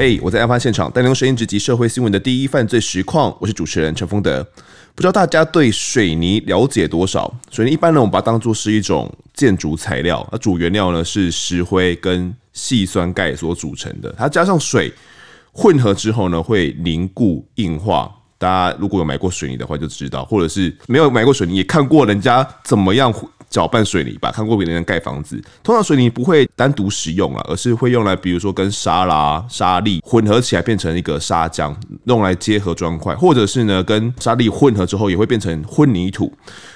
嘿我在案发现场带您用声音直击社会新闻的第一犯罪实况。我是主持人陈丰德。不知道大家对水泥了解多少？水泥一般呢，我们把它当作是一种建筑材料，它主原料呢是石灰跟细酸钙所组成的。它加上水混合之后呢，会凝固硬化。大家如果有买过水泥的话，就知道；或者是没有买过水泥，也看过人家怎么样搅拌水泥吧，看过别人盖房子。通常水泥不会单独使用了，而是会用来，比如说跟沙拉、沙粒混合起来变成一个砂浆，用来结合砖块，或者是呢跟沙粒混合之后也会变成混凝土。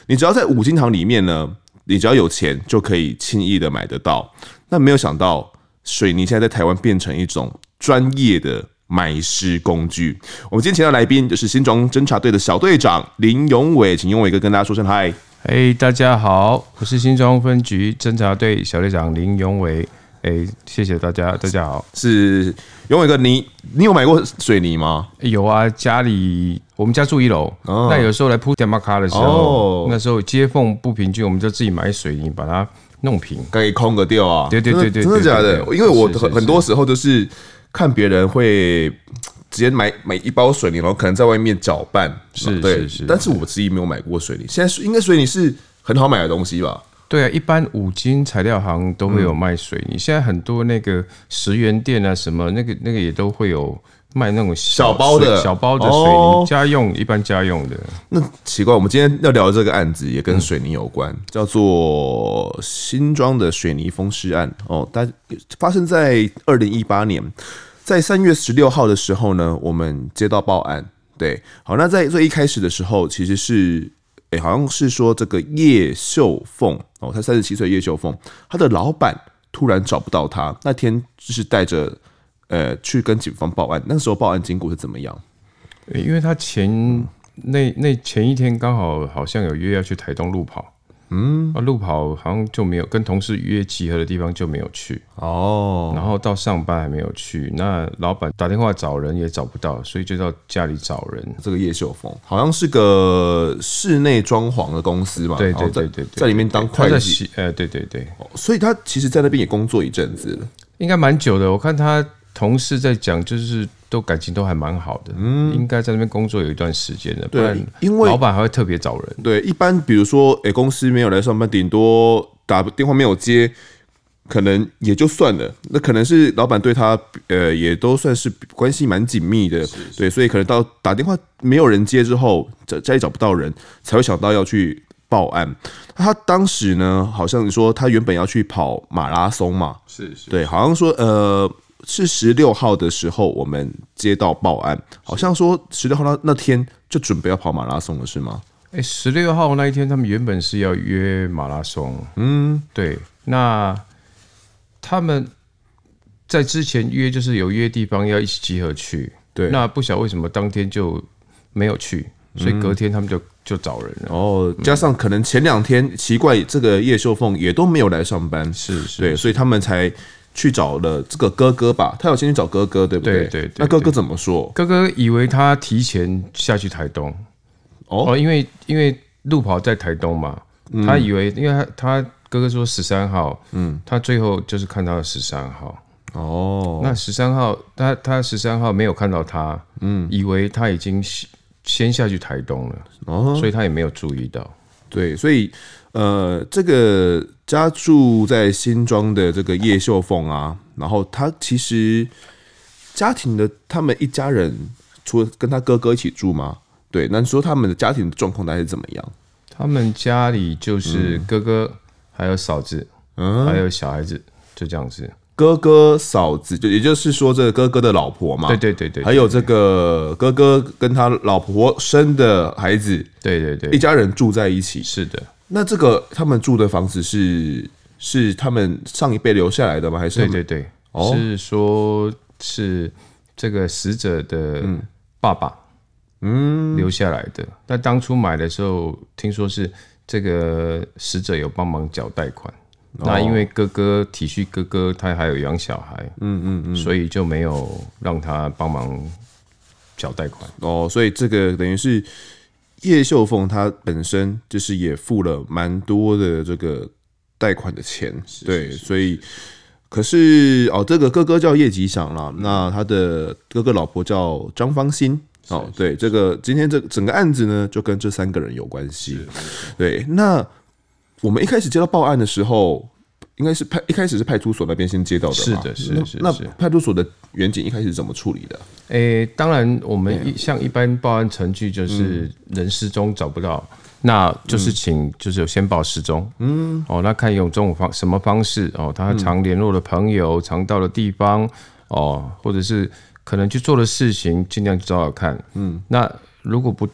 你只要在五金行里面呢，你只要有钱就可以轻易的买得到。那没有想到，水泥现在在台湾变成一种专业的。买尸工具。我们今天请到来宾就是新庄侦查队的小队长林永伟，请永伟哥跟大家说声嗨。嘿，大家好，我是新庄分局侦查队小队长林永伟。哎，谢谢大家，大家好。是永伟哥，你你有买过水泥吗？有啊，家里我们家住一楼，哦、那有时候来铺电马卡的时候，哦、那时候接缝不平均，我们就自己买水泥把它弄平，可以空个掉啊。对对对对，真的假的？因为我很很多时候都是。看别人会直接买买一包水泥，然后可能在外面搅拌，是是是，但是我自己没有买过水泥。现在应该水泥是很好买的东西吧？对啊，一般五金材料行都会有卖水泥。嗯、现在很多那个十元店啊，什么那个那个也都会有卖那种小包的小包的水泥，哦、家用一般家用的。那奇怪，我们今天要聊的这个案子也跟水泥有关，嗯、叫做新庄的水泥封尸案哦，但发生在二零一八年。在三月十六号的时候呢，我们接到报案，对，好，那在最一开始的时候，其实是，诶、欸，好像是说这个叶秀凤哦，她三十七岁，叶秀凤，她的老板突然找不到她，那天就是带着呃去跟警方报案，那时候报案经过是怎么样？因为他前那那前一天刚好好像有约要去台东路跑。嗯，啊，路跑好像就没有跟同事约集合的地方就没有去哦，然后到上班还没有去，那老板打电话找人也找不到，所以就到家里找人。这个叶秀峰好像是个室内装潢的公司嘛，对对对对，在里面当会计，呃，对对对，所以他其实在那边也工作一阵子了，应该蛮久的。我看他同事在讲，就是。都感情都还蛮好的，嗯，应该在那边工作有一段时间的，不然因为老板还会特别找人。对，一般比如说，哎，公司没有来上班，顶多打电话没有接，可能也就算了。那可能是老板对他，呃，也都算是关系蛮紧密的，是是对，所以可能到打电话没有人接之后，家家里找不到人，才会想到要去报案。他当时呢，好像说他原本要去跑马拉松嘛，是是，对，好像说呃。是十六号的时候，我们接到报案，好像说十六号那那天就准备要跑马拉松了，是吗？哎，十六号那一天，他们原本是要约马拉松，嗯，对。那他们在之前约，就是有约地方要一起集合去，对。那不晓得为什么当天就没有去，所以隔天他们就就找人了。哦，加上可能前两天奇怪，这个叶秀凤也都没有来上班，是是，对，所以他们才。去找了这个哥哥吧，他有先去找哥哥，对不对？对对对。那哥哥怎么说？哥哥以为他提前下去台东，哦，因为因为路跑在台东嘛，他以为，因为他他哥哥说十三号，嗯，他最后就是看到了十三号，哦，那十三号他他十三号没有看到他，嗯，以为他已经先下去台东了，哦，所以他也没有注意到，对，所以。呃，这个家住在新庄的这个叶秀凤啊，然后他其实家庭的他们一家人，除了跟他哥哥一起住吗？对，那你说他们的家庭状况大概是怎么样？他们家里就是哥哥，还有嫂子，嗯，还有小孩子，就这样子。哥哥嫂子，就也就是说这个哥哥的老婆嘛，对对对对，还有这个哥哥跟他老婆生的孩子，对对对，一家人住在一起，是的。那这个他们住的房子是是他们上一辈留下来的吗？还是对对对，哦、是说是这个死者的爸爸嗯留下来的。那、嗯、当初买的时候，听说是这个死者有帮忙缴贷款。哦、那因为哥哥体恤哥哥，他还有养小孩，嗯嗯嗯，所以就没有让他帮忙缴贷款。哦，所以这个等于是。叶秀凤她本身就是也付了蛮多的这个贷款的钱，对，所以可是哦，这个哥哥叫叶吉祥啦，那他的哥哥老婆叫张芳心。哦，对，这个今天这整个案子呢，就跟这三个人有关系。对，那我们一开始接到报案的时候，应该是派一开始是派出所那边先接到的嘛？是的，是是。那派出所的员警一开始怎么处理的？诶，当然，我们一像一般报案程序，就是人失踪找不到，那就是请就是有先报失踪。嗯，哦，那看用这种方什么方式哦，他常联络的朋友，常到的地方哦，或者是。可能去做的事情，尽量去找找看。嗯，那如果不，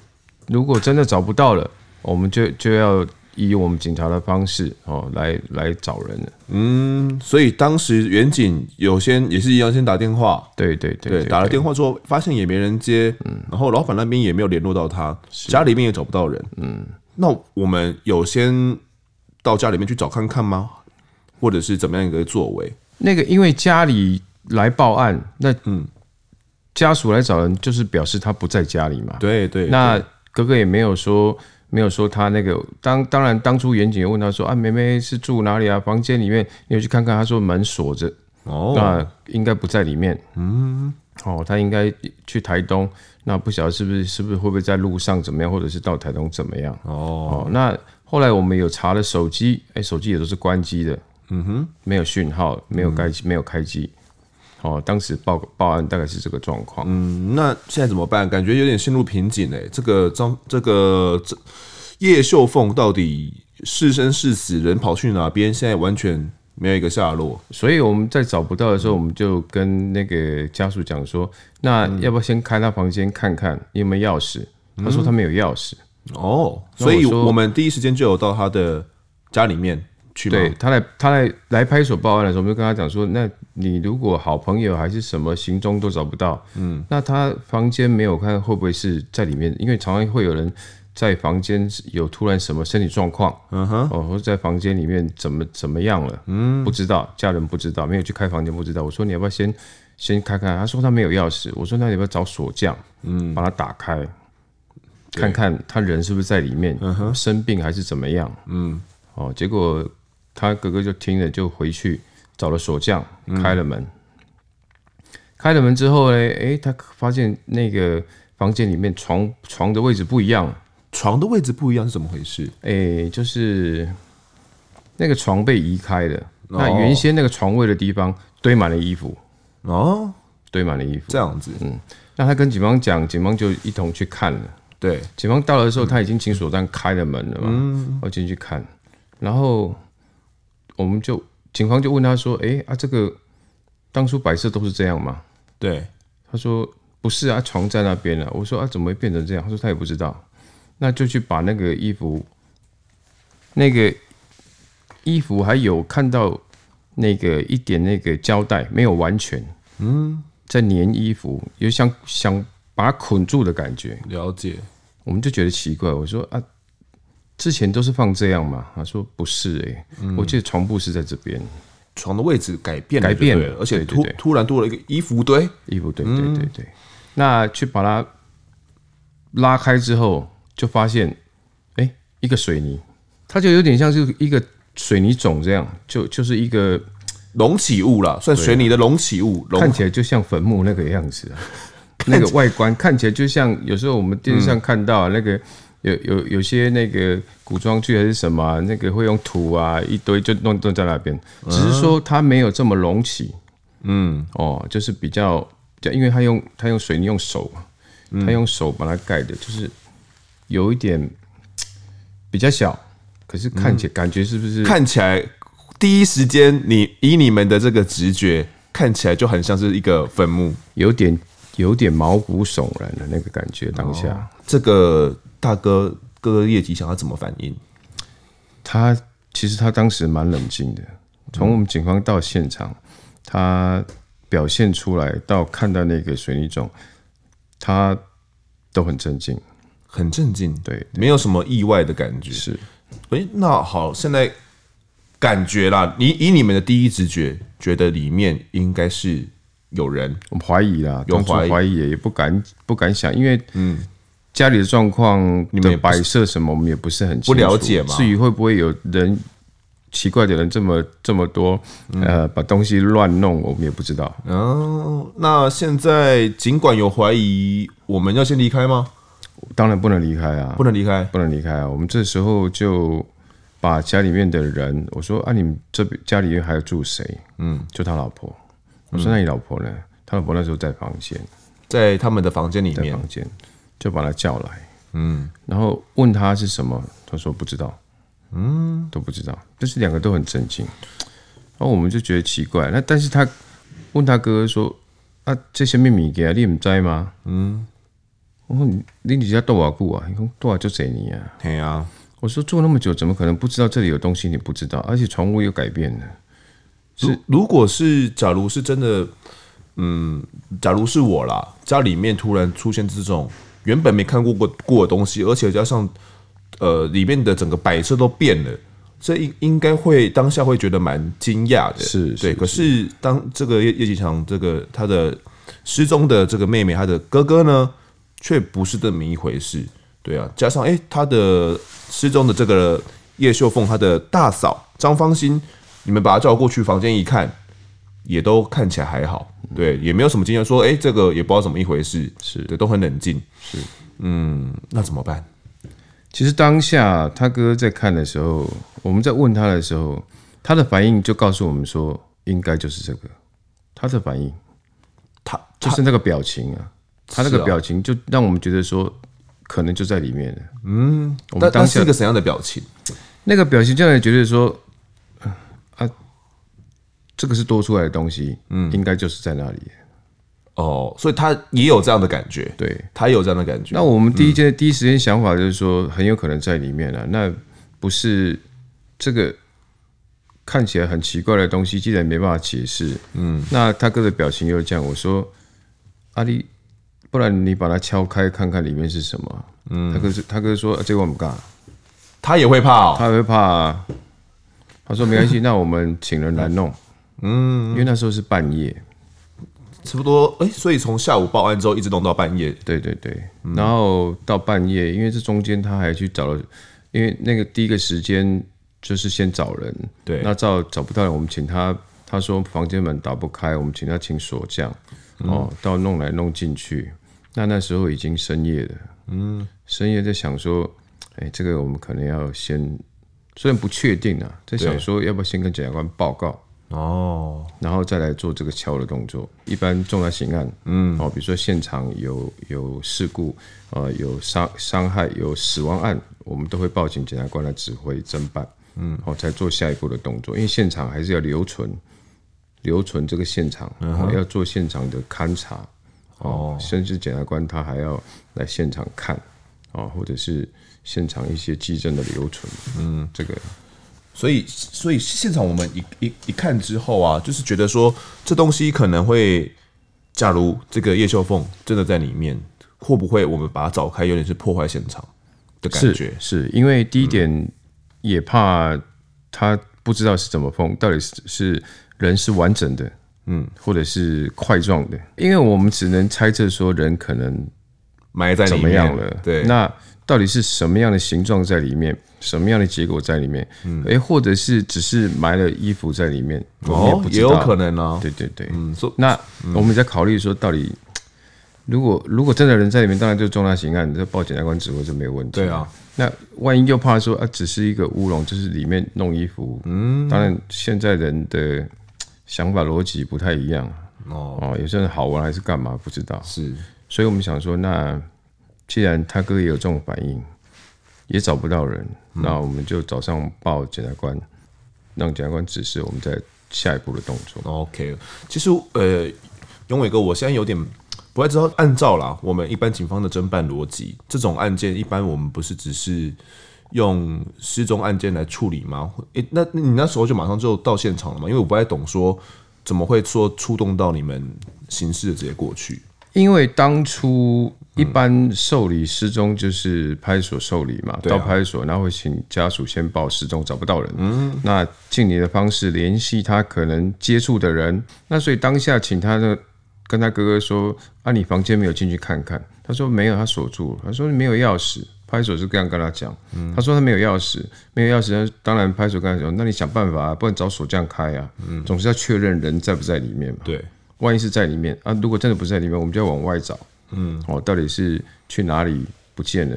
如果真的找不到了，我们就就要以我们警察的方式哦，来来找人了。嗯，所以当时远景有先也是一样，先打电话。对对对，对，打了电话之后，发现也没人接。嗯，然后老板那边也没有联络到他，家里面也找不到人。嗯，那我们有先到家里面去找看看吗？或者是怎么样一个作为？那个因为家里来报案，那嗯。家属来找人，就是表示他不在家里嘛。对对，那哥哥也没有说，没有说他那个当当然当初员警也问他说啊，妹妹是住哪里啊？房间里面你有去看看？他说门锁着，哦，那应该不在里面。嗯，哦，他应该去台东，那不晓得是不是是不是会不会在路上怎么样，或者是到台东怎么样？哦，那后来我们有查了手机，哎，手机也都是关机的，嗯哼，没有讯号，没有开机，没有开机。哦，当时报报案大概是这个状况。嗯，那现在怎么办？感觉有点陷入瓶颈哎。这个张，这个这叶秀凤到底是生是死，人跑去哪边？现在完全没有一个下落。所以我们在找不到的时候，我们就跟那个家属讲说：“那要不要先开他房间看看有没有钥匙？”他说他没有钥匙。哦，所以我们第一时间就有到他的家里面。对，他来，他来来派出所报案的时候，我们就跟他讲说：那你如果好朋友还是什么行踪都找不到，嗯，那他房间没有看会不会是在里面？因为常常会有人在房间有突然什么身体状况，嗯哼，哦，或者在房间里面怎么怎么样了，嗯，不知道，家人不知道，没有去开房间不知道。我说你要不要先先开开？他说他没有钥匙。我说那你要不要找锁匠，嗯，把它打开，看看他人是不是在里面，嗯哼，生病还是怎么样？嗯，哦，结果。他哥哥就听了，就回去找了锁匠，开了门。嗯、开了门之后呢，哎，他发现那个房间里面床床的位置不一样，床的位置不一样是怎么回事？哎，就是那个床被移开了，哦、那原先那个床位的地方堆满了衣服哦，堆满了衣服，这样子。嗯，那他跟警方讲，警方就一同去看了。对，警方到了的时候，他已经请锁匠开了门了嘛，嗯，我进去看，然后。我们就警方就问他说：“哎啊，这个当初摆设都是这样吗？”对，他说：“不是啊，床在那边了。”我说：“啊，怎么会变成这样？”他说：“他也不知道。”那就去把那个衣服，那个衣服还有看到那个一点那个胶带没有完全，嗯，在粘衣服，有想想把它捆住的感觉。了解，我们就觉得奇怪。我说：“啊。”之前都是放这样嘛？他说不是哎、欸，嗯、我记得床布是在这边，床的位置改变了，改变了，而且突突然多了一个衣服堆，衣服堆，对对对。那去把它拉开之后，就发现哎、欸，一个水泥，它就有点像是一个水泥种这样，就就是一个隆起物了，算水泥的隆起物，看起来就像坟墓那个样子，那个外观看起来就像有时候我们电视上看到那个。有有有些那个古装剧还是什么、啊，那个会用土啊一堆就弄弄在那边，只是说它没有这么隆起，嗯。哦，就是比较，因为它用它用水泥用手嘛，他用手把它盖的，就是有一点比较小，可是看起来感觉是不是看起来第一时间你以你们的这个直觉看起来就很像是一个坟墓，有点有点毛骨悚然的那个感觉，当下、哦、这个。大哥，哥哥叶吉想要怎么反应？他其实他当时蛮冷静的。从我们警方到现场，他表现出来到看到那个水泥种，他都很镇静，很镇静。对，对，没有什么意外的感觉。是，哎，那好，现在感觉啦，你以你们的第一直觉，觉得里面应该是有人，我们怀疑啦，有怀疑，怀疑也不敢不敢想，因为嗯。家里的状况，你们摆设什么，我们也不是很清楚，不了解嘛。至于会不会有人奇怪的人这么这么多，呃，把东西乱弄，我们也不知道。哦，那现在尽管有怀疑，我们要先离开吗？当然不能离开啊，不能离开，不能离开啊。我们这时候就把家里面的人，我说啊，你们这边家里面还要住谁？嗯，就他老婆。我说那你老婆呢？他老婆那时候在房间，在他们的房间里面，房间就把他叫来，嗯，然后问他是什么，他说不知道。嗯，都不知道，但是两个都很震惊，然后我们就觉得奇怪。那但是他问他哥哥说：“啊，这些秘密给啊，你唔知吗？”嗯，我说你你你家多少户啊？你讲多少就这你啊？对啊，我说住那么久，怎么可能不知道这里有东西？你不知道，而且床屋又改变了。是如，如果是假如是真的，嗯，假如是我啦，家里面突然出现这种原本没看过过过的东西，而且加上。呃，里面的整个摆设都变了，这应应该会当下会觉得蛮惊讶的，是，对。可是当这个叶叶启强这个他的失踪的这个妹妹，他的哥哥呢，却不是这么一回事，对啊。加上哎，他的失踪的这个叶秀凤，他的大嫂张芳心，你们把他叫过去房间一看，也都看起来还好，对，也没有什么经验，说哎，这个也不知道怎么一回事，是对，都很冷静，是，嗯，那怎么办？其实当下他哥在看的时候，我们在问他的时候，他的反应就告诉我们说，应该就是这个。他的反应，他就是那个表情啊，他那个表情就让我们觉得说，可能就在里面了。嗯，我们当下是一个怎样的表情？那个表情就让人觉得说，啊，这个是多出来的东西，嗯，应该就是在那里。哦，所以他也有这样的感觉，对，他也有这样的感觉。那我们第一件、嗯、第一时间想法就是说，很有可能在里面了。那不是这个看起来很奇怪的东西，既然没办法解释，嗯，那他哥的表情又这样。我说，阿丽，不然你把它敲开看看里面是什么？嗯，他哥是他哥说，啊、这个我们干，他也会怕、哦，他也会怕、啊。他说没关系，那我们请人来弄，嗯，因为那时候是半夜。差不多，哎、欸，所以从下午报案之后一直弄到半夜。对对对，然后到半夜，因为这中间他还去找了，因为那个第一个时间就是先找人，对，那找找不到人，我们请他，他说房间门打不开，我们请他请锁匠，哦，到弄来弄进去，那那时候已经深夜了，嗯，深夜在想说，哎、欸，这个我们可能要先，虽然不确定啊，在想说要不要先跟检察官报告。哦，然后再来做这个敲的动作。一般重大刑案，嗯，哦，比如说现场有有事故，呃，有伤伤害、有死亡案，我们都会报警检察官来指挥侦办，嗯，哦，才做下一步的动作。因为现场还是要留存，留存这个现场，然后要做现场的勘查，哦，甚至检察官他还要来现场看，哦，或者是现场一些迹证的留存，嗯，这个。所以，所以现场我们一一一看之后啊，就是觉得说这东西可能会，假如这个叶秀凤真的在里面，会不会我们把它找开，有点是破坏现场的感觉？是，是因为第一点也怕他不知道是怎么封，到底是是人是完整的，嗯，或者是块状的，因为我们只能猜测说人可能埋在怎么样了，对，那。到底是什么样的形状在里面，什么样的结果在里面？嗯，哎，或者是只是埋了衣服在里面，哦，也，也有可能呢。对对对，嗯，那我们在考虑说，到底如果如果真的人在里面，当然就是重大刑案，这报检察官指挥就没有问题。对啊，那万一又怕说啊，只是一个乌龙，就是里面弄衣服，嗯，当然现在人的想法逻辑不太一样。哦。哦，有些人好玩还是干嘛不知道，是，所以我们想说那。既然他哥也有这种反应，也找不到人，嗯、那我们就早上报检察官，让检察官指示我们在下一步的动作。OK，其实呃，永伟哥，我现在有点不太知道，按照啦，我们一般警方的侦办逻辑，这种案件一般我们不是只是用失踪案件来处理吗？诶、欸，那你那时候就马上就到现场了吗？因为我不太懂说怎么会说触动到你们刑事的直接过去。因为当初一般受理失踪就是派出所受理嘛，到派出所，然后会请家属先报失踪，找不到人。嗯，那尽你的方式联系他可能接触的人。那所以当下请他的跟他哥哥说：“啊，你房间没有进去看看？”他说：“没有，他锁住了。”他说：“没有钥匙，派出所是这样跟他讲，嗯、他说他没有钥匙，没有钥匙，当然派出所跟他讲，那你想办法啊，不然找锁匠开啊，嗯、总是要确认人在不在里面嘛。对，万一是在里面啊，如果真的不在里面，我们就要往外找，嗯，哦，到底是去哪里不见了，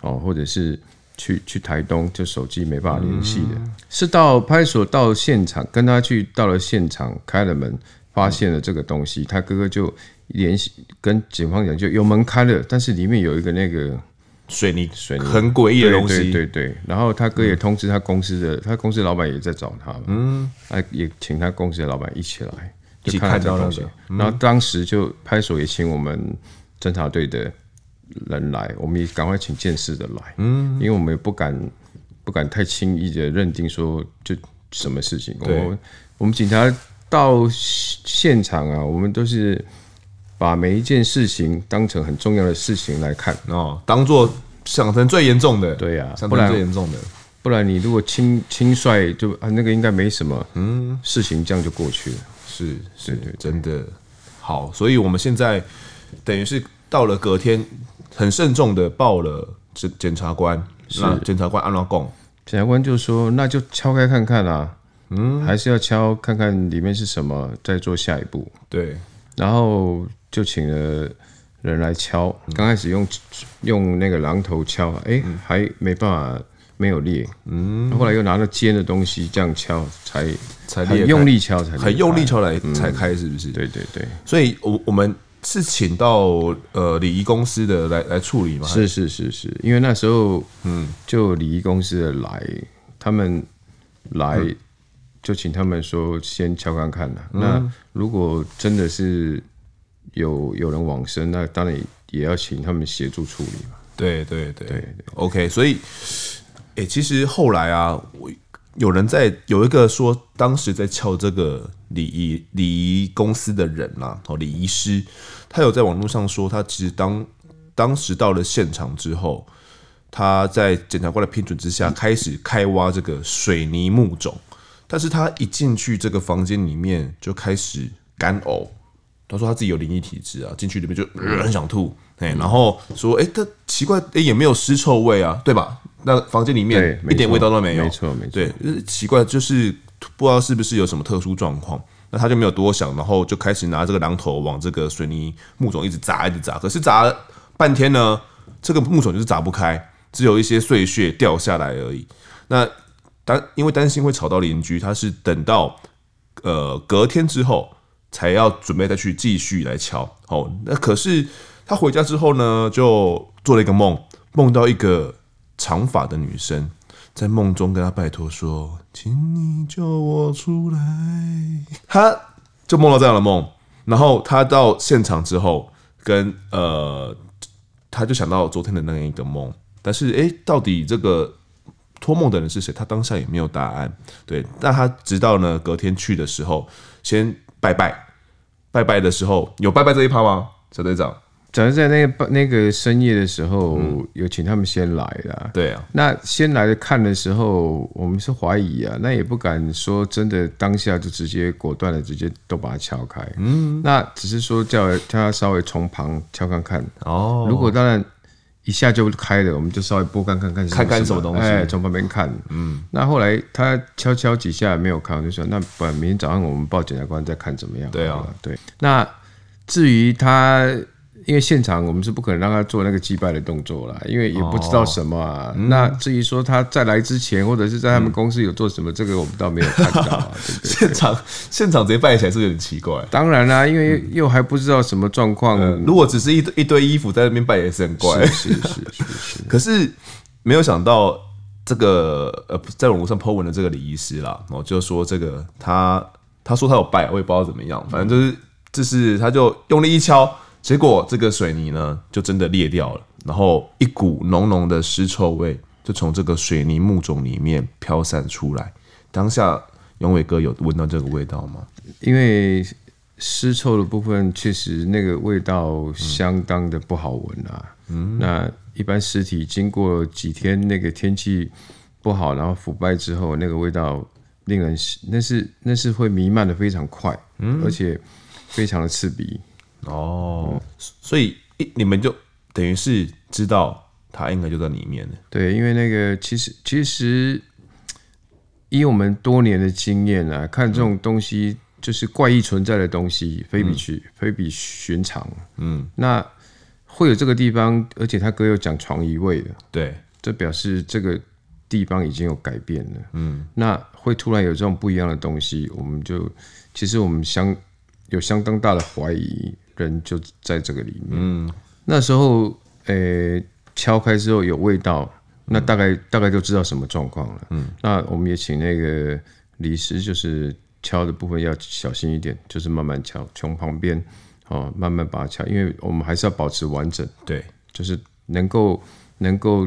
哦，或者是去去台东，就手机没办法联系的，嗯、是到派出所到现场跟他去到了现场，开了门，发现了这个东西，嗯、他哥哥就联系跟警方讲，就有门开了，但是里面有一个那个。水泥，水泥。很诡异的东西。对对对，然后他哥也通知他公司的，他公司老板也在找他嘛。嗯，他也请他公司的老板一起来，就看到东西。然后当时就派出所也请我们侦查队的人来，我们也赶快请见识的来。嗯，因为我们也不敢不敢太轻易的认定说就什么事情。我们我们警察到现场啊，我们都是。把每一件事情当成很重要的事情来看哦，当做想成最严重的，对呀、啊，不然最严重的，不然你如果轻轻率就啊，那个应该没什么，嗯，事情这样就过去了，是是，真的好，所以我们现在等于是到了隔天，很慎重的报了检检察官，是。检察官按照讲，检察官就说那就敲开看看啊，嗯，还是要敲看看里面是什么，再做下一步，对，然后。就请了人来敲，刚开始用用那个榔头敲，哎，还没办法，没有裂，嗯，后来又拿了尖的东西这样敲，才才很用力敲才很用力敲来才开，是不是？对对对，所以我我们是请到呃礼仪公司的来来处理吗？是是是是，因为那时候嗯，就礼仪公司的来，他们来就请他们说先敲看看了，那如果真的是。有有人往生，那当然也要请他们协助处理嘛。对对对，对，对，OK。所以，欸，其实后来啊，我有人在有一个说，当时在敲这个礼仪礼仪公司的人啦、啊，哦，礼仪师，他有在网络上说，他其实当当时到了现场之后，他在检察官的批准之下，开始开挖这个水泥木种，但是他一进去这个房间里面，就开始干呕。他说他自己有灵异体质啊，进去里面就、呃、很想吐，哎，然后说，哎，他奇怪，哎，也没有尸臭味啊，对吧？那房间里面一点味道都没有，没错，没错，对，奇怪，就是不知道是不是有什么特殊状况，那他就没有多想，然后就开始拿这个榔头往这个水泥木种一直砸，一直砸，可是砸了半天呢，这个木种就是砸不开，只有一些碎屑掉下来而已。那担因为担心会吵到邻居，他是等到呃隔天之后。才要准备再去继续来敲，哦，那可是他回家之后呢，就做了一个梦，梦到一个长发的女生在梦中跟他拜托说：“请你救我出来。”他就梦到这样的梦，然后他到现场之后，跟呃，他就想到昨天的那一个梦，但是诶，到底这个托梦的人是谁？他当下也没有答案。对，但他直到呢隔天去的时候，先。拜拜，拜拜的时候有拜拜这一趴吗？小队长，早上在那个那个深夜的时候，嗯、有请他们先来啦。对啊，那先来的看的时候，我们是怀疑啊，那也不敢说真的当下就直接果断的直接都把它敲开。嗯，那只是说叫叫他稍微从旁敲看看。哦，如果当然。一下就开了，我们就稍微拨开看看，看看什么东西。哎，从旁边看，嗯。那后来他敲敲几下没有看，我就说那不然明天早上我们报检察官再看怎么样？对啊，对。那至于他。因为现场我们是不可能让他做那个祭拜的动作啦，因为也不知道什么啊。嗯、那至于说他在来之前，或者是在他们公司有做什么，嗯、这个我们倒没有看到啊。对对对，现场现场直接拜起来是有点奇怪。当然啦、啊，因为又还不知道什么状况、嗯。如果只是一堆一堆衣服在那边拜也是很怪。是是是是，是。可是没有想到这个呃，在网络上 po 文的这个礼仪师啦，然后就说这个他他说他有拜，我也不知道怎么样，反正就是就是他就用力一敲。结果这个水泥呢，就真的裂掉了，然后一股浓浓的尸臭味就从这个水泥木种里面飘散出来。当下永伟哥有闻到这个味道吗？因为尸臭的部分确实那个味道相当的不好闻啊。嗯，那一般尸体经过几天那个天气不好，然后腐败之后，那个味道令人那是那是会弥漫的非常快，嗯，而且非常的刺鼻。哦，所以你们就等于是知道他应该就在里面了。对，因为那个其实其实以我们多年的经验啊，看这种东西就是怪异存在的东西，非比去、嗯、非比寻常。嗯，那会有这个地方，而且他哥又讲床移位的，对，这表示这个地方已经有改变了。嗯，那会突然有这种不一样的东西，我们就其实我们相有相当大的怀疑，人就在这个里面。嗯，那时候，呃、欸，敲开之后有味道。那大概大概就知道什么状况了。嗯，那我们也请那个李师，就是敲的部分要小心一点，就是慢慢敲，从旁边哦慢慢把它敲，因为我们还是要保持完整。对，就是能够能够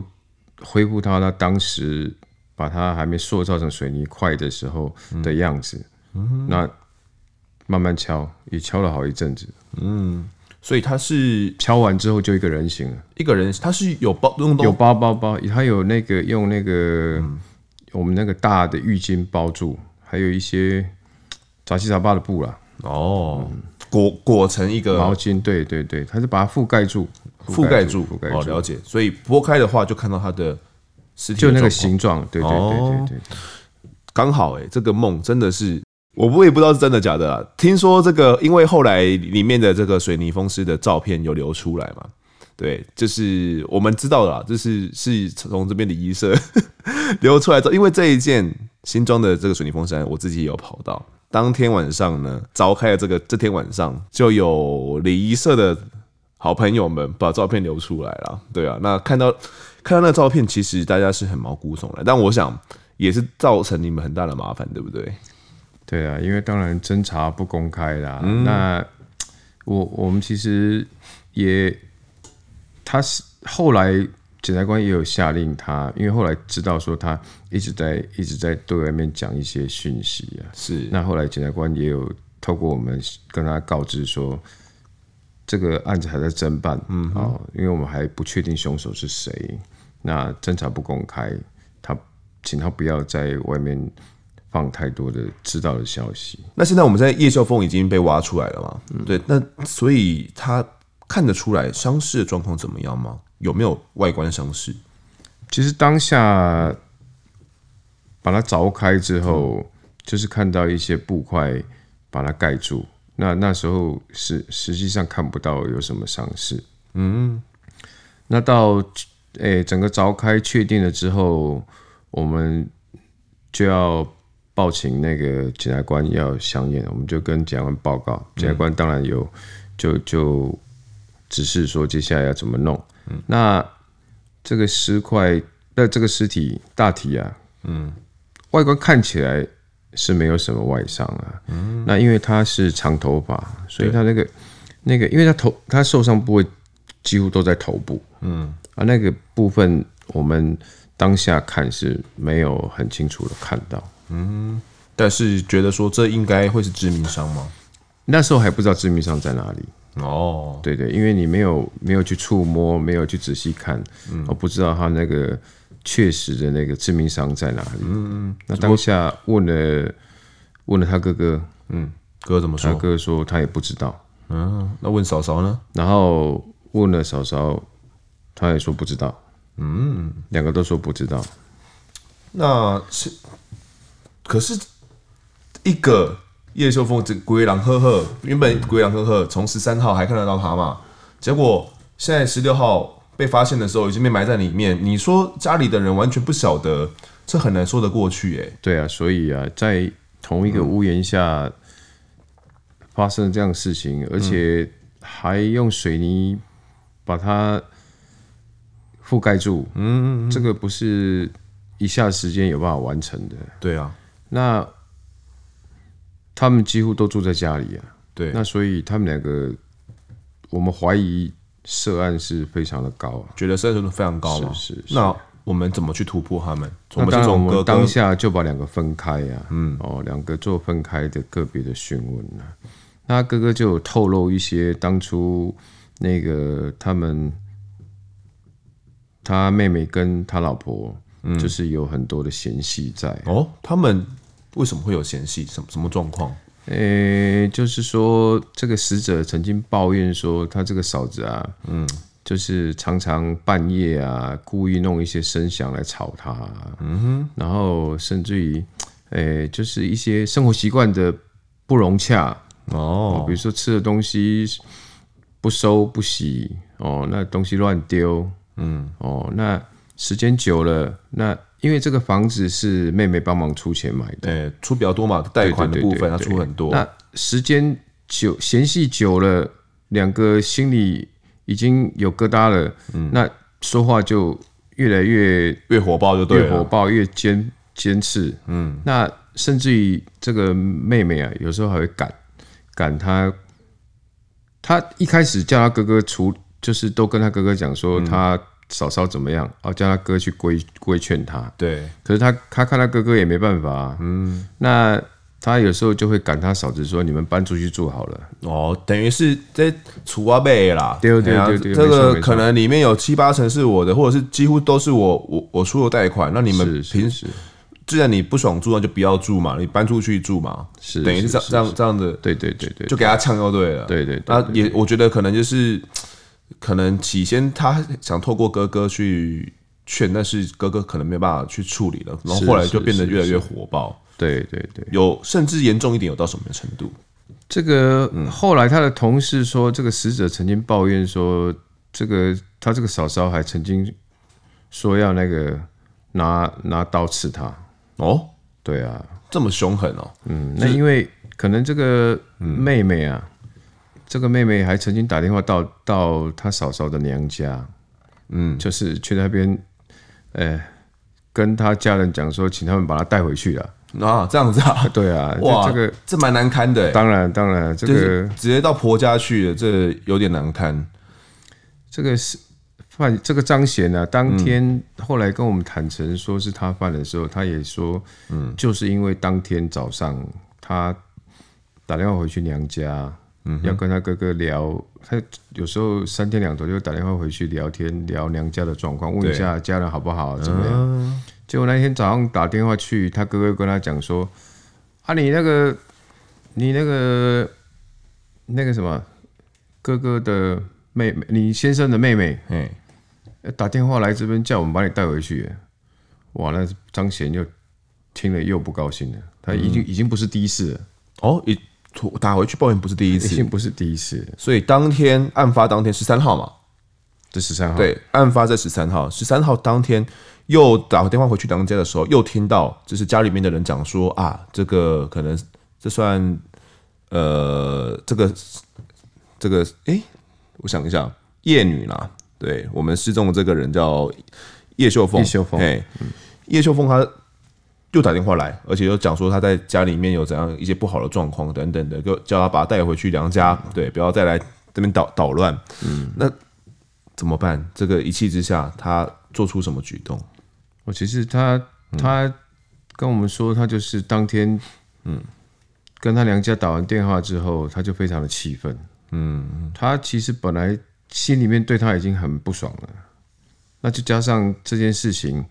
恢复它，它当时把它还没塑造成水泥块的时候的样子。嗯，那慢慢敲，也敲了好一阵子。嗯。所以他是敲完之后就一个人形了，一个人他是有包用有包包包，他有那个用那个、嗯、我们那个大的浴巾包住，还有一些杂七杂八的布啦。哦，裹裹成一个毛巾，对对对，他是把它覆盖住，覆盖住，覆盖住。哦，了解。所以拨开的话，就看到他的尸体，就那个形状。对对对对对，对，刚好哎、欸，这个梦真的是。我我也不知道是真的假的啊。听说这个，因为后来里面的这个水泥封尸的照片有流出来嘛，对，就是我们知道的啦，就是是从这边礼仪社 流出来的。因为这一件新装的这个水泥封山，我自己也有跑到。当天晚上呢，凿开了这个，这天晚上就有礼仪社的好朋友们把照片流出来了。对啊，那看到看到那照片，其实大家是很毛骨悚然，但我想也是造成你们很大的麻烦，对不对？对啊，因为当然侦查不公开啦。嗯、那我我们其实也，他是后来检察官也有下令他，因为后来知道说他一直在一直在对外面讲一些讯息啊。是。那后来检察官也有透过我们跟他告知说，这个案子还在侦办，嗯，哦，因为我们还不确定凶手是谁。那侦查不公开，他请他不要在外面。放太多的知道的消息。那现在我们在叶秀峰已经被挖出来了嘛？嗯，对。那所以他看得出来伤势的状况怎么样吗？有没有外观伤势？其实当下把它凿开之后，嗯，就是看到一些布块把它盖住。那那时候是实际上看不到有什么伤势。嗯。那到诶、欸、整个凿开确定了之后，我们就要。报请那个检察官要相验，我们就跟检察官报告。检察官当然有，就就指示说接下来要怎么弄。嗯、那这个尸块，那这个尸体大体啊，嗯，外观看起来是没有什么外伤啊。嗯，那因为他是长头发，所以他那个那个，因为他头他受伤部位几乎都在头部。嗯，啊，那个部分我们当下看是没有很清楚的看到。嗯，但是觉得说这应该会是致命伤吗？那时候还不知道致命伤在哪里哦。对对，因为你没有没有去触摸，没有去仔细看，嗯，我不知道他那个确实的那个致命伤在哪里。嗯，那当下问了问了他哥哥，嗯，哥怎么说？他哥说他也不知道。嗯，那问嫂嫂呢？然后问了嫂嫂，他也说不知道。嗯，两个都说不知道。那是。可是，一个叶秀凤这鬼狼呵呵，原本鬼狼呵呵，从十三号还看得到他嘛？结果现在十六号被发现的时候，已经被埋在里面。你说家里的人完全不晓得，这很难说得过去哎。对啊，所以啊，在同一个屋檐下发生这样的事情，而且还用水泥把它覆盖住，嗯嗯，这个不是一下时间有办法完成的。对啊。那他们几乎都住在家里啊，对，那所以他们两个，我们怀疑涉案是非常的高啊，觉得涉案程度非常高嘛，是是，是。那我们怎么去突破他们？那当然，我们当下就把两个分开啊，嗯，哦，两个做分开的个别的询问啊。那哥哥就有透露一些当初那个他们，他妹妹跟他老婆，嗯，就是有很多的嫌隙在哦，他们。为什么会有嫌隙？什么什么状况？诶、欸，就是说，这个死者曾经抱怨说，他这个嫂子啊，嗯，就是常常半夜啊，故意弄一些声响来吵他，嗯哼，然后甚至于，诶、欸，就是一些生活习惯的不融洽。哦，比如说吃的东西不收不洗哦，那东西乱丢，嗯，哦，那时间久了，那因为这个房子是妹妹帮忙出钱买的，欸、出比较多嘛，贷款的部分她出很多，那时间久嫌隙久了，两个心里。已经有疙瘩了，嗯，那说话就越来越越火爆，就对了，越火爆越尖尖刺，嗯，那甚至于这个妹妹啊，有时候还会赶赶他，他一开始叫他哥哥处，就是都跟他哥哥讲说他嫂嫂怎么样，哦，叫他哥去规规劝他，对，可是他他看他哥哥也没办法，嗯，那。他有时候就会赶他嫂子说：“你们搬出去住好了。”哦，等于是在厝仔买啦。对对对对，这个可能里面有七八成是我的，或者是几乎都是我我我出的贷款。那你们平时既然你不爽住，那就不要住嘛，你搬出去住嘛。是，等于是这样这样这样的。对对对对，就给他呛就对了。对对，那也我觉得可能就是可能起先他想透过哥哥去劝，但是哥哥可能没有办法去处理了，然后后来就变得越来越火爆。对对对，有甚至严重一点，有到什么程度？这个后来他的同事说，这个死者曾经抱怨说，这个他这个嫂嫂还曾经说要那个拿拿刀刺他。哦，对啊，这么凶狠哦。嗯，那因为可能这个妹妹啊，这个妹妹还曾经打电话到到她嫂嫂的娘家，嗯，就是去那边，呃，跟她家人讲说，请他们把她带回去了。啊，这样子啊，对啊，哇，这个这蛮难堪的。当然，当然，这个直接到婆家去了，这有点难堪。这个是犯这个张贤呢，当天后来跟我们坦诚说是他犯的时候，他也说，嗯，就是因为当天早上他打电话回去娘家，嗯，要跟他哥哥聊，他有时候三天两头就打电话回去聊天，聊娘家的状况，问一下家人好不好，怎么样。结果那天早上打电话去，他哥哥跟他讲说：“啊，你那个，你那个，那个什么，哥哥的妹妹，你先生的妹妹，哎，打电话来这边叫我们把你带回去。”哇，那张贤又听了又不高兴了。他已经、嗯、已经不是第一次了。哦，一打回去抱怨不是第一次，不是第一次。所以当天案发当天十三号嘛，这十三号。对，案发在十三号，十三号当天。又打个电话回去娘家的时候，又听到就是家里面的人讲说啊，这个可能这算呃，这个这个哎，我想一下，叶女啦，对我们失踪的这个人叫叶秀凤，叶秀凤，哎，叶秀凤她又打电话来，而且又讲说他在家里面有怎样一些不好的状况等等的，就叫他把他带回去娘家，对，不要再来这边捣捣乱。嗯，那怎么办？这个一气之下，他做出什么举动？我其实他他跟我们说，他就是当天，嗯，跟他娘家打完电话之后，他就非常的气愤，嗯，他其实本来心里面对他已经很不爽了，那就加上这件事情，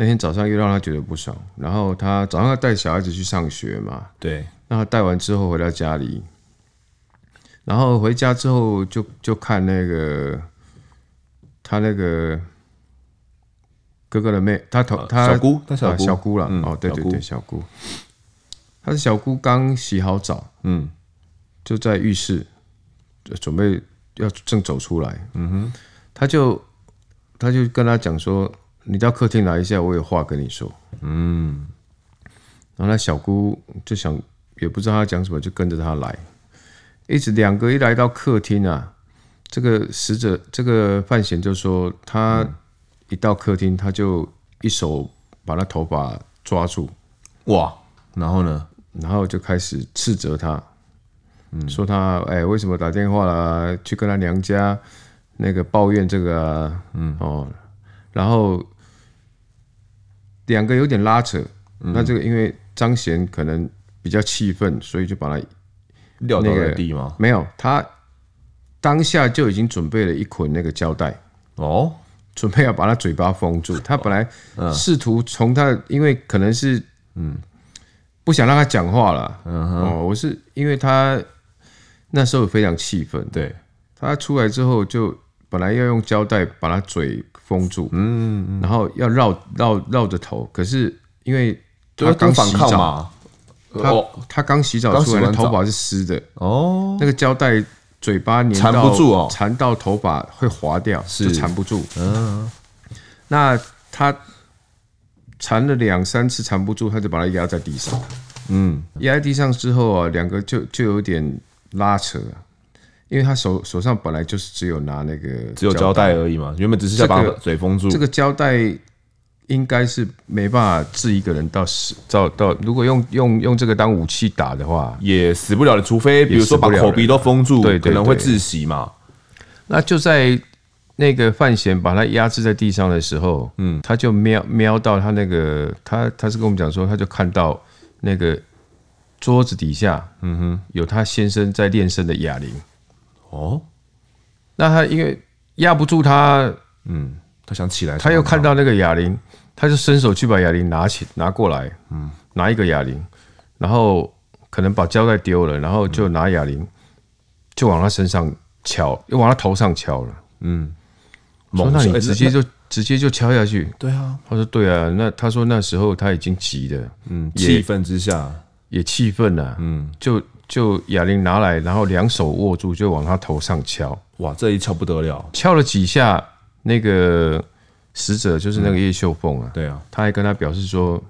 那天早上又让他觉得不爽，然后他早上要带小孩子去上学嘛，对，那他带完之后回到家里，然后回家之后就就看那个他那个。哥哥的妹，他头他小姑，他小姑。小姑了哦，对对对，小姑，他的小姑刚洗好澡，嗯，就在浴室准备要正走出来，嗯哼，他就他就跟他讲说：“你到客厅来一下，我有话跟你说。”嗯，然后那小姑就想也不知道他讲什么，就跟着他来，一直两个一来到客厅啊，这个死者这个范闲就说他。一到客厅，他就一手把他头发抓住，哇！然后呢？然后就开始斥责他，嗯，说他哎，为什么打电话啦？去跟他娘家那个抱怨这个啊，嗯哦，然后两个有点拉扯，嗯、那这个因为张贤可能比较气愤，所以就把他撂倒在地吗？没有，他当下就已经准备了一捆那个胶带。哦。准备要把他嘴巴封住，他本来试图从他，因为可能是嗯。不想让他讲话了，哦，我是因为他那时候非常气愤，对，他出来之后就本来要用胶带把他嘴封住，嗯，然后要绕绕绕着头，可是因为他刚洗澡嘛，他他刚洗澡出来的头发是湿的，哦，那个胶带嘴巴粘缠不住哦，缠到头发会滑掉，就缠不住，嗯，那他缠了两三次缠不住，他就把它压在地上，嗯，压在地上之后啊，两个就就有点拉扯。因为他手手上本来就是只有拿那个只有胶带而已嘛，原本只是想把嘴封住。这个胶带应该是没办法治一个人到死，到到如果用用用这个当武器打的话，也死不了的。除非比如说把口鼻都封住，对，可能会窒息嘛。那就在那个范闲把他压制在地上的时候，嗯，他就瞄瞄到他那个他他是跟我们讲说，他就看到那个桌子底下，嗯哼，有他先生在练身的哑铃。哦，那他因为压不住他，嗯，他想起来，他又看到那个哑铃，他就伸手去把哑铃拿起拿过来，嗯，拿一个哑铃，然后可能把胶带丢了，然后就拿哑铃就往他身上敲，又往他头上敲了，嗯，猛那你直接就直接就敲下去，对啊，他说对啊，那他说那时候他已经急了，嗯，气愤之下。也气愤了，嗯，就。就哑铃拿来，然后两手握住，就往他头上敲。哇，这一敲不得了，敲了几下，那个死者就是那个叶秀凤啊、嗯，对啊，他还跟他表示说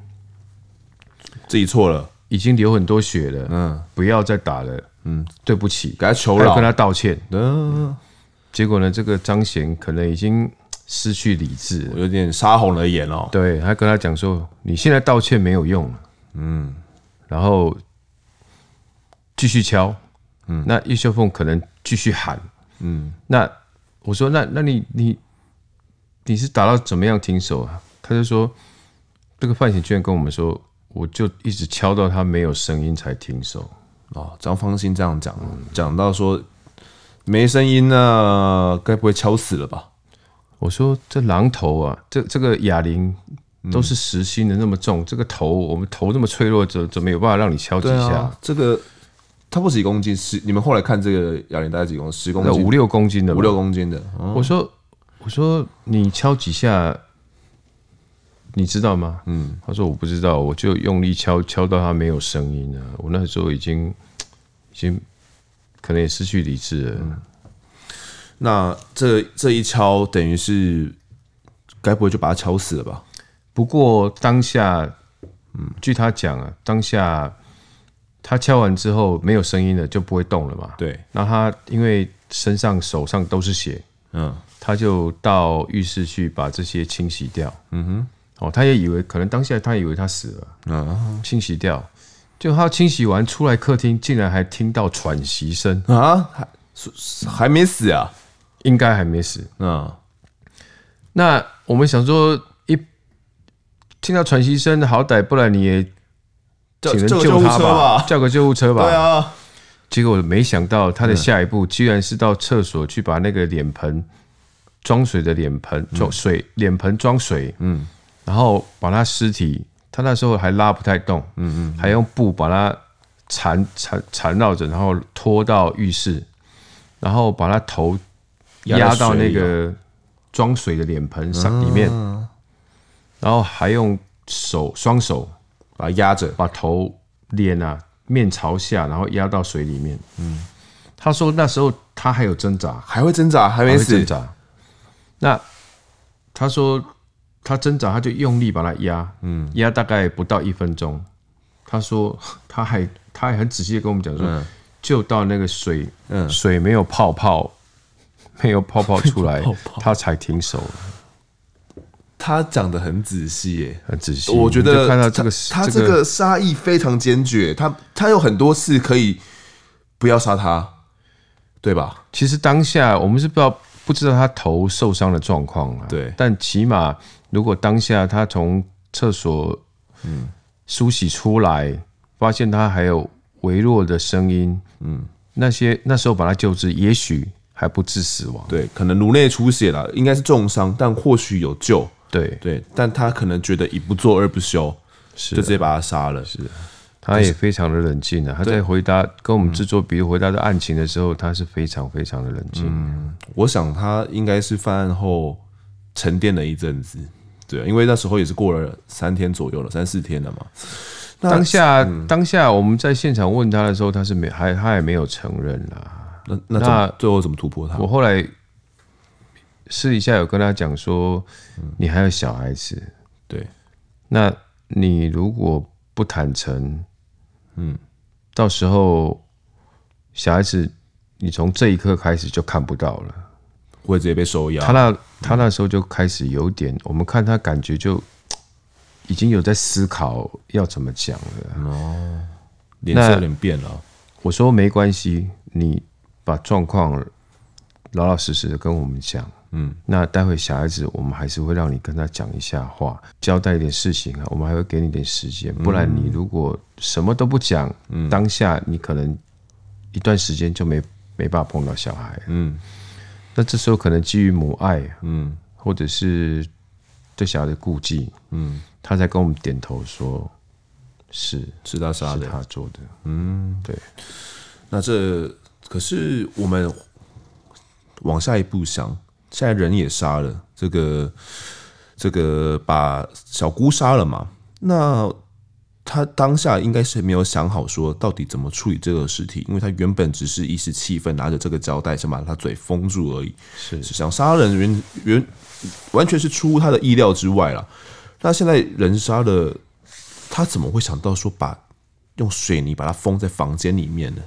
自己错了，已经流很多血了，嗯，不要再打了，嗯，对不起，给他求饶，跟他道歉。嗯，结果呢，这个张贤可能已经失去理智，有点杀红了眼哦。对，他跟他讲说，你现在道歉没有用，嗯，然后。继续敲，嗯，那叶秀凤可能继续喊，嗯，那我说，那那你你你是打到怎么样停手啊？他就说，这个范闲居然跟我们说，我就一直敲到他没有声音才停手。哦，张芳兴这样讲，讲到说没声音呢，该不会敲死了吧？我说这榔头啊，这这个哑铃都是实心的，那么重，这个头我们头那么脆弱，怎怎么有办法让你敲几下？这个。他不止一公斤，十你们后来看这个哑铃大概几公斤？十公斤，五六公斤的，五六公斤的。哦、我说，我说你敲几下，你知道吗？嗯，他说我不知道，我就用力敲，敲到它没有声音了。我那时候已经，已经可能也失去理智了。嗯、那这这一敲，等于是该不会就把它敲死了吧？不过当下，嗯，据他讲啊，当下。他敲完之后没有声音了，就不会动了嘛。对。那他因为身上、手上都是血，嗯，他就到浴室去把这些清洗掉。嗯哼。哦，他也以为可能当下他以为他死了，嗯，清洗掉。就他清洗完出来客厅，竟然还听到喘息声啊，还还没死啊？应该还没死。嗯。那我们想说，一听到喘息声，好歹不然你也。请人救他吧，叫个救护车吧。对啊，结果没想到他的下一步居然是到厕所去把那个脸盆装水的脸盆装水，脸盆装水，嗯，然后把他尸体，他那时候还拉不太动，嗯嗯，还用布把他缠缠缠绕着，然后拖到浴室，然后把他头压到那个装水的脸盆上里面，然后还用手双手。把它压着，把头、脸啊面朝下，然后压到水里面。嗯，他说那时候他还有挣扎，还会挣扎，还没死。那他说他挣扎，他就用力把它压，嗯，压大概不到一分钟。他说 他还他还很仔细的跟我们讲说，嗯、就到那个水，嗯，水没有泡泡，没有泡泡出来，泡泡他才停手。他讲的很仔细，耶，很仔细。我觉得看到这个，他这个杀意非常坚决。他他有很多次可以不要杀他，对吧？其实当下我们是不知道不知道他头受伤的状况啊。对，但起码如果当下他从厕所嗯梳洗出来，发现他还有微弱的声音，嗯，那些那时候把他救治，也许还不致死亡。对，可能颅内出血了，应该是重伤，但或许有救。对对，但他可能觉得一不做二不休，是就直接把他杀了。是，他也非常的冷静啊。他在回答跟我们制作，比如回答的案情的时候，他是非常非常的冷静。嗯，我想他应该是犯案后沉淀了一阵子，对，因为那时候也是过了三天左右了，三四天了嘛。当下、嗯、当下我们在现场问他的时候，他是没还他也没有承认啦。那那，那最后怎么突破他？我后来私底下有跟他讲说，你还有小孩子，对，那你如果不坦诚，嗯，到时候小孩子你从这一刻开始就看不到了，会直接被收押。他那他那时候就开始有点，我们看他感觉就已经有在思考要怎么讲了。哦，脸色有点变了。我说没关系，你把状况老老实实的跟我们讲。嗯，那待会小孩子，我们还是会让你跟他讲一下话，交代一点事情啊。我们还会给你点时间，不然你如果什么都不讲，嗯，当下你可能一段时间就没没办法碰到小孩。嗯，那这时候可能基于母爱，嗯，或者是对小孩的顾忌，嗯，他才跟我们点头说，是是他杀的，是他做的。嗯，对。那这可是我们往下一步想。现在人也杀了，这个这个把小姑杀了嘛？那他当下应该是没有想好说到底怎么处理这个尸体，因为他原本只是一时气愤，拿着这个胶带想把他嘴封住而已。是，是想杀人原原完全是出乎他的意料之外了。那现在人杀了，他怎么会想到说把用水泥把它封在房间里面呢？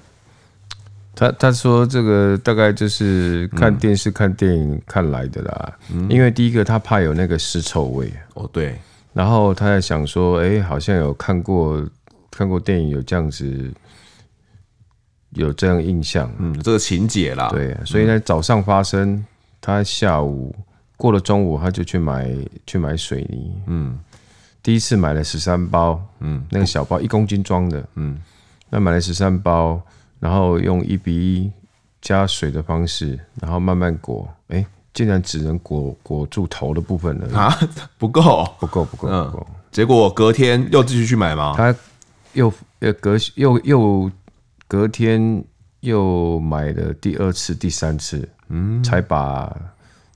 他他说这个大概就是看电视、看电影看来的啦，嗯、因为第一个他怕有那个尸臭味。哦，对，然后他在想说，哎、欸，好像有看过看过电影，有这样子有这样印象，嗯，这个情节啦，对，所以呢早上发生，他下午过了中午，他就去买去买水泥，嗯，第一次买了十三包，嗯，那个小包一公斤装的，嗯，那买了十三包。然后用一比一加水的方式，然后慢慢裹，哎，竟然只能裹裹住头的部分了啊！不够，不够，不够，嗯、不够。结果隔天又继续去买吗？他又呃隔又又隔天又买了第二次、第三次，嗯，才把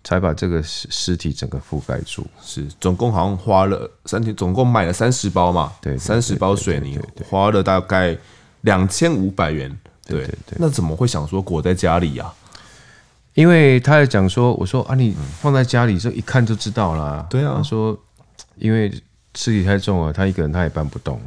才把这个尸尸体整个覆盖住。是，总共好像花了三天，总共买了三十包嘛，对，三十包水泥，花了大概两千五百元。对对对，那怎么会想说裹在家里呀？因为他在讲说，我说啊，你放在家里，这一看就知道啦。对啊，他说，因为尸体太重了，他一个人他也搬不动。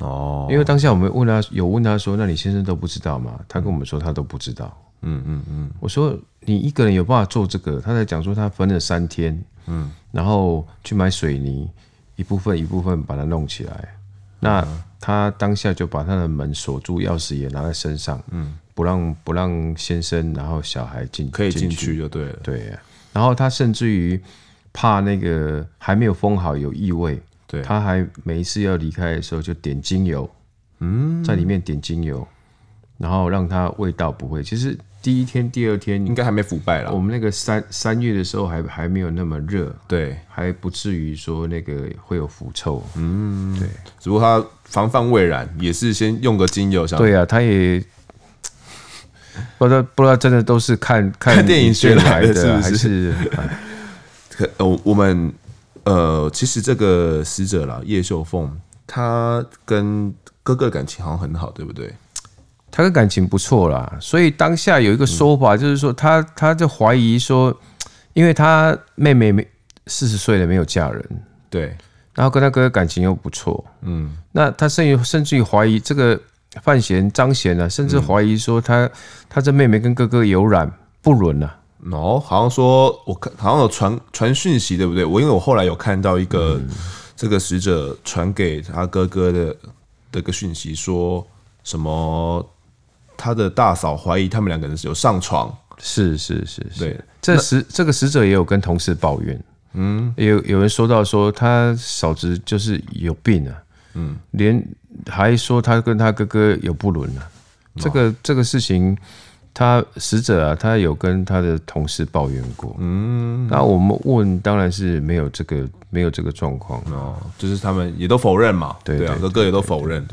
哦，因为当下我们问他，有问他说，那你先生都不知道吗？他跟我们说他都不知道。嗯嗯嗯，我说你一个人有办法做这个？他在讲说他分了三天，嗯，然后去买水泥，一部分一部分把它弄起来。那他当下就把他的门锁住，钥匙也拿在身上，嗯，不让不让先生，然后小孩进可以进去就对了，对。然后他甚至于怕那个还没有封好有异味，对，他还每一次要离开的时候就点精油，嗯，在里面点精油，然后让它味道不会。其实。第一天、第二天应该还没腐败了。我们那个三三月的时候还还没有那么热，对，还不至于说那个会有腐臭。嗯，对。只不过他防范未然，也是先用个精油。对啊，他也不知道不知道，真的都是 看看电影学来的，是不是？还是可呃，我们呃，其实这个死者啦，叶秀凤，她跟哥哥感情好像很好，对不对？他跟感情不错啦，所以当下有一个说法，就是说他他就怀疑说，因为他妹妹没四十岁了没有嫁人，对，然后跟他哥哥感情又不错，嗯，那他甚至甚至于怀疑这个范闲张贤呢，甚至怀疑说他他这妹妹跟哥哥有染不伦啊，哦，好像说我看好像有传传讯息对不对？我因为我后来有看到一个这个使者传给他哥哥的这个讯息，说什么？他的大嫂怀疑他们两个人是有上床，是是是，是，对，这死这个死者也有跟同事抱怨，嗯，有有人说到说他嫂子就是有病啊，嗯，连还说他跟他哥哥有不伦啊，这个这个事情，他死者啊，他有跟他的同事抱怨过，嗯，那我们问当然是没有这个没有这个状况。哦，就是他们也都否认嘛，对啊，哥哥也都否认。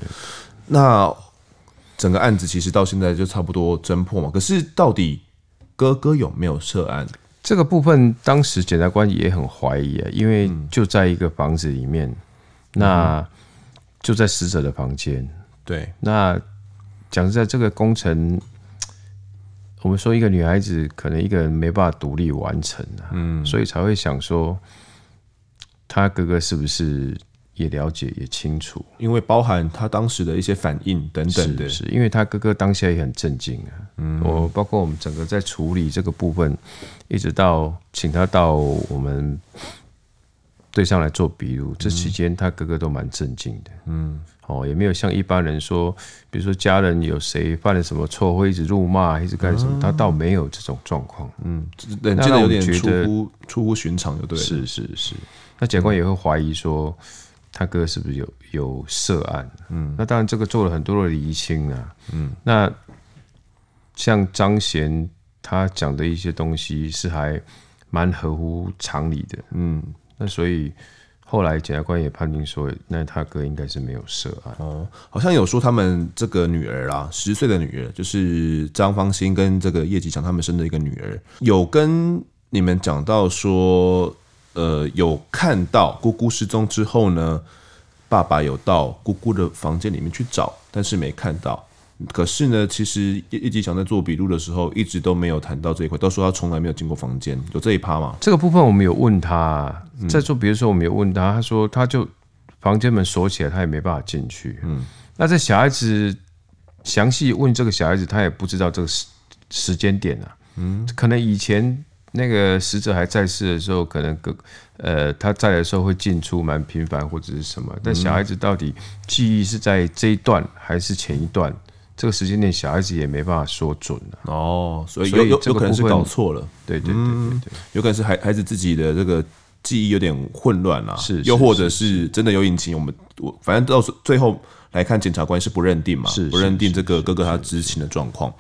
那整个案子其实到现在就差不多侦破嘛。可是到底哥哥有没有涉案？这个部分当时检察官也很怀疑啊，因为就在一个房子里面，嗯、那就在死者的房间。对，那讲实在，这个工程，我们说一个女孩子可能一个人没办法独立完成啊，嗯，所以才会想说，他哥哥是不是？也了解也清楚，因为包含他当时的一些反应等等的，是，是因为他哥哥当下也很震惊啊。嗯，我包括我们整个在处理这个部分，一直到请他到我们队上来做笔录，这期间他哥哥都蛮震惊的。嗯，哦，也没有像一般人说，比如说家人有谁犯了什么错，会一直辱骂，一直干什么，他倒没有这种状况。嗯，冷静的有点出乎出乎寻常，就对了。是是是，那检官也会怀疑说。他哥是不是有有涉案？嗯，那当然这个做了很多的厘清啊。嗯，那像张贤他讲的一些东西是还蛮合乎常理的。嗯，那所以后来检察官也判定说，那他哥应该是没有涉案。哦，好像有说他们这个女儿啦，十岁的女儿，就是张芳心跟这个叶吉强他们生的一个女儿，有跟你们讲到说。呃，有看到姑姑失踪之后呢，爸爸有到姑姑的房间里面去找，但是没看到。可是呢，其实叶吉强在做笔录的时候，一直都没有谈到这一块，都说他从来没有进过房间，有这一趴吗？这个部分我们有问他，在做笔录的时候，我们有问他，他说他就房间门锁起来，他也没办法进去。嗯，那这小孩子详细问这个小孩子，他也不知道这个时时间点啊。嗯，可能以前。那个死者还在世的时候，可能个呃他在的时候会进出蛮频繁或者是什么，但小孩子到底记忆是在这一段还是前一段，这个时间点小孩子也没办法说准了。哦，所以有有有可能是搞错了，对对对对对，有可能是孩孩子自己的这个记忆有点混乱了，是，又或者是真的有隐情，我们我反正到最后。来看，检察官是不认定嘛？是不认定这个哥哥他知情的状况。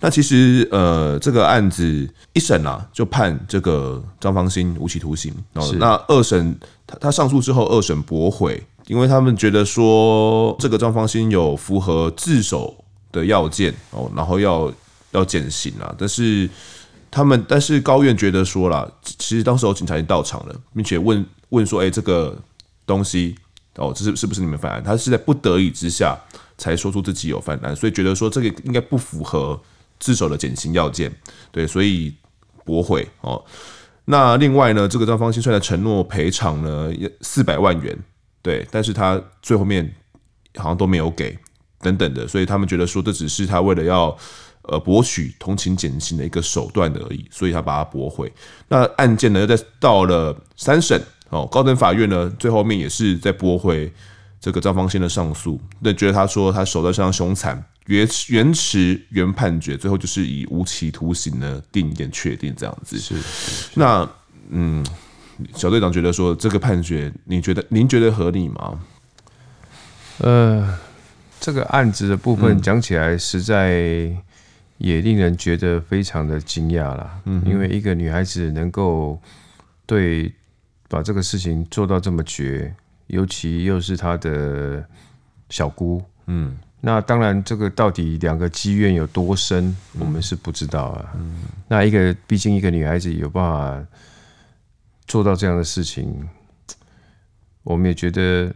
那其实呃，这个案子一审啊，就判这个张方兴无期徒刑。哦，那二审他他上诉之后，二审驳回，因为他们觉得说这个张方兴有符合自首的要件哦，然后要要减刑啊。但是他们但是高院觉得说了，其实当时候警察已经到场了，并且问问说，哎，这个东西。哦，这是是不是你们犯案？他是在不得已之下才说出自己有犯案，所以觉得说这个应该不符合自首的减刑要件，对，所以驳回哦。那另外呢，这个张芳心虽然承诺赔偿呢四百万元，对，但是他最后面好像都没有给等等的，所以他们觉得说这只是他为了要呃博取同情减刑的一个手段而已，所以他把它驳回。那案件呢又在到了三审。哦，高等法院呢，最后面也是在驳回这个张芳心的上诉，那觉得他说他手段相当凶残，原原持原判决，最后就是以无期徒刑的定谳确定这样子。是，那嗯，小队长觉得说这个判决，你觉得您觉得合理吗？呃，这个案子的部分讲起来实在也令人觉得非常的惊讶啦。嗯，因为一个女孩子能够对。把这个事情做到这么绝，尤其又是他的小姑，嗯，那当然这个到底两个积怨有多深，我们是不知道啊。嗯，那一个毕竟一个女孩子有办法做到这样的事情，我们也觉得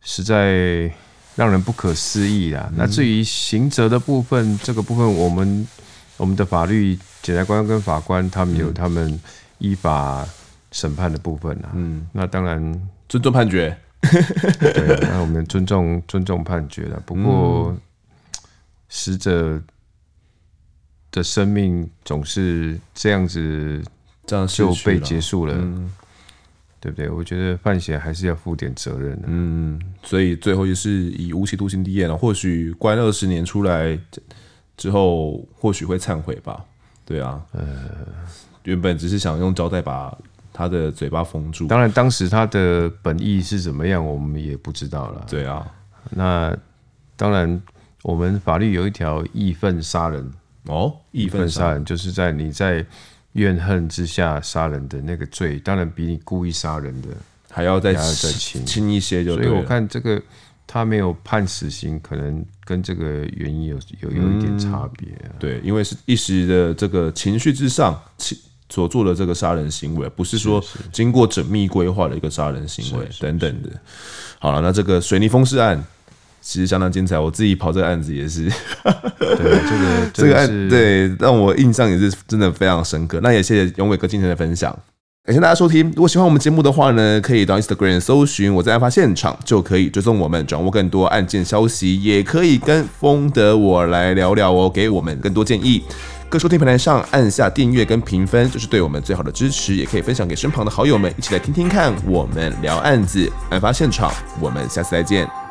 实在让人不可思议啦。那至于刑责的部分，这个部分我们我们的法律检察官跟法官他们有他们依法。审判的部分啊，嗯，那当然尊重判决，对，那我们尊重尊重判决了。不过，死者的生命总是这样子，这样就被结束了，对不对？我觉得范闲还是要负点责任的，嗯，所以最后就是以无期徒刑立案了。或许关二十年出来之后，或许会忏悔吧。对啊，呃，原本只是想用胶带把。他的嘴巴封住。当然，当时他的本意是怎么样，我们也不知道了。对啊，那当然，我们法律有一条义愤杀人哦，义愤杀人就是在你在怨恨之下杀人的那个罪，当然比你故意杀人的还要再轻轻一些就。所以我看这个他没有判死刑，可能跟这个原因有有有一点差别、啊嗯。对，因为是一时的这个情绪之上所做的这个杀人行为，不是说经过缜密规划的一个杀人行为等等的。好了，那这个水泥封尸案其实相当精彩，我自己跑这个案子也是。对，这个这个案对让我印象也是真的非常深刻。那也谢谢永伟哥今天的分享。感谢大家收听。如果喜欢我们节目的话呢，可以到 Instagram 搜寻我在案发现场，就可以追踪我们，掌握更多案件消息。也可以跟风德我来聊聊哦，给我们更多建议。各收听平台上按下订阅跟评分，就是对我们最好的支持。也可以分享给身旁的好友们，一起来听听看我们聊案子、案发现场。我们下次再见。